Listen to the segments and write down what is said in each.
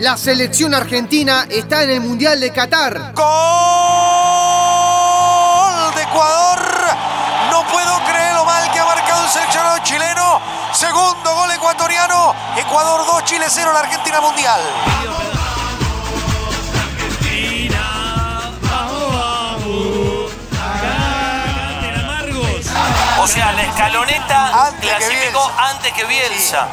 La selección argentina está en el Mundial de Qatar. ¡Gol de Ecuador! No puedo creer lo mal que ha marcado el seleccionado chileno. Segundo gol ecuatoriano. Ecuador 2, Chile 0, la Argentina Mundial. O sea, la escaloneta Antes que clasificó Bielsa. antes que Bielsa.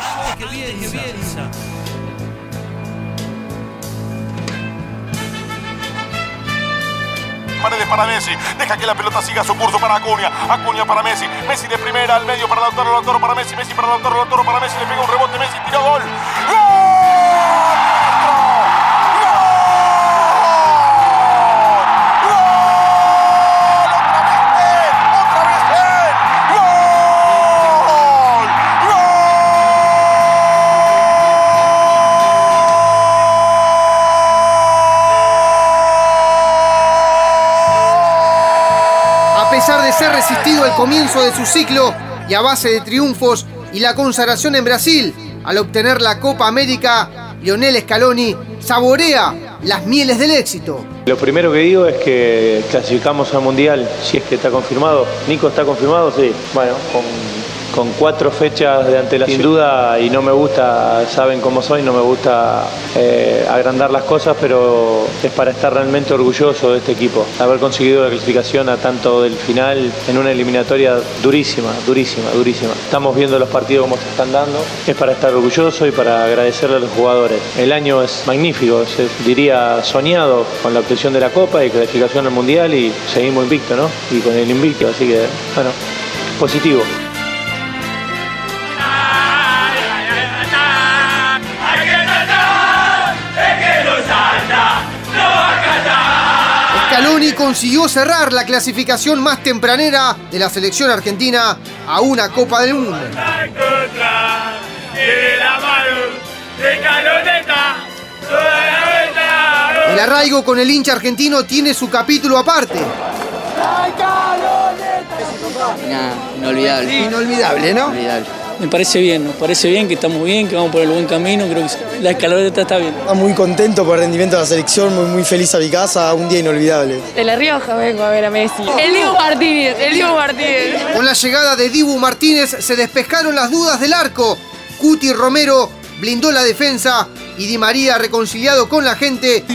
Paredes para Messi. Deja que la pelota siga su curso para Acuña. Acuña para Messi. Messi de primera al medio para Lautaro. Lautaro para Messi. Messi para Lautaro. Lautaro para Messi. Le pega un rebote. Messi tiró gol. ¡Gol! Pesar de ser resistido al comienzo de su ciclo y a base de triunfos y la consagración en Brasil, al obtener la Copa América, Lionel Scaloni saborea las mieles del éxito. Lo primero que digo es que clasificamos al Mundial, si es que está confirmado. Nico está confirmado, sí. Bueno, con, con cuatro fechas de antelación. Sin duda, y no me gusta, saben cómo soy, no me gusta eh, agrandar las cosas, pero es para estar realmente orgulloso de este equipo. Haber conseguido la clasificación a tanto del final en una eliminatoria durísima, durísima, durísima. Estamos viendo los partidos como se están dando. Es para estar orgulloso y para agradecerle a los jugadores. El año es magnífico, se diría soñado con la obtención de la Copa y clasificación al Mundial y seguimos invicto, ¿no? Y con el invicto, así que, bueno, positivo. Scaloni consiguió cerrar la clasificación más tempranera de la selección argentina a una Copa del Mundo. El arraigo con el hincha argentino tiene su capítulo aparte. inolvidable. Inolvidable, ¿no? Inolvidable. Me parece bien, me parece bien que estamos bien, que vamos por el buen camino, creo que la escaloneta está bien. Muy contento por el rendimiento de la selección, muy, muy feliz a mi casa, un día inolvidable. De La Rioja vengo a ver a Messi. El Dibu Martínez, el Dibu Martínez. Con la llegada de Dibu Martínez se despejaron las dudas del arco. Cuti Romero blindó la defensa y Di María, reconciliado con la gente,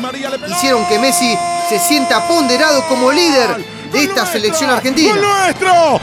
hicieron que Messi se sienta ponderado como líder de esta selección argentina. nuestro!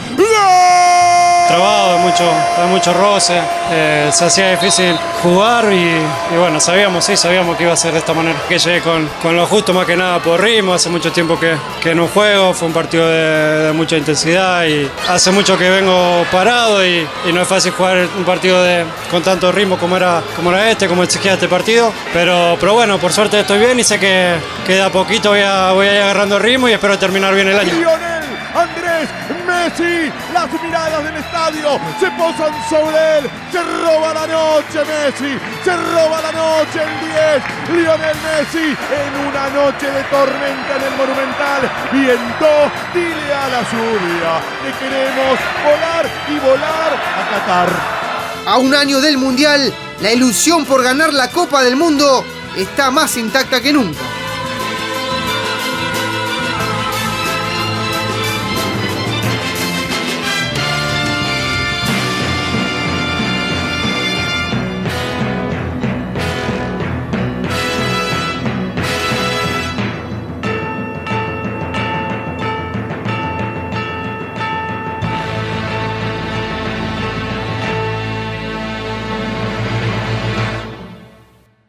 Trabado, de mucho, de mucho roce, eh, se hacía difícil jugar y, bueno, sabíamos, sí, sabíamos que iba a ser de esta manera. Que llegué con, con lo justo más que nada por ritmo, hace mucho tiempo que, que no juego, fue un partido de, mucha intensidad y hace mucho que vengo parado y, no es fácil jugar un partido de, con tanto ritmo como era, como era este, como exigía este partido, pero, pero bueno, por suerte estoy bien y sé que, que de a poquito voy a, voy a ir agarrando ritmo y espero terminar bien el año. Andrés Messi, las miradas del estadio se posan sobre él, se roba la noche Messi, se roba la noche el 10, Lionel Messi en una noche de tormenta en el Monumental, viento, dile a la lluvia que queremos volar y volar a Qatar. A un año del Mundial, la ilusión por ganar la Copa del Mundo está más intacta que nunca.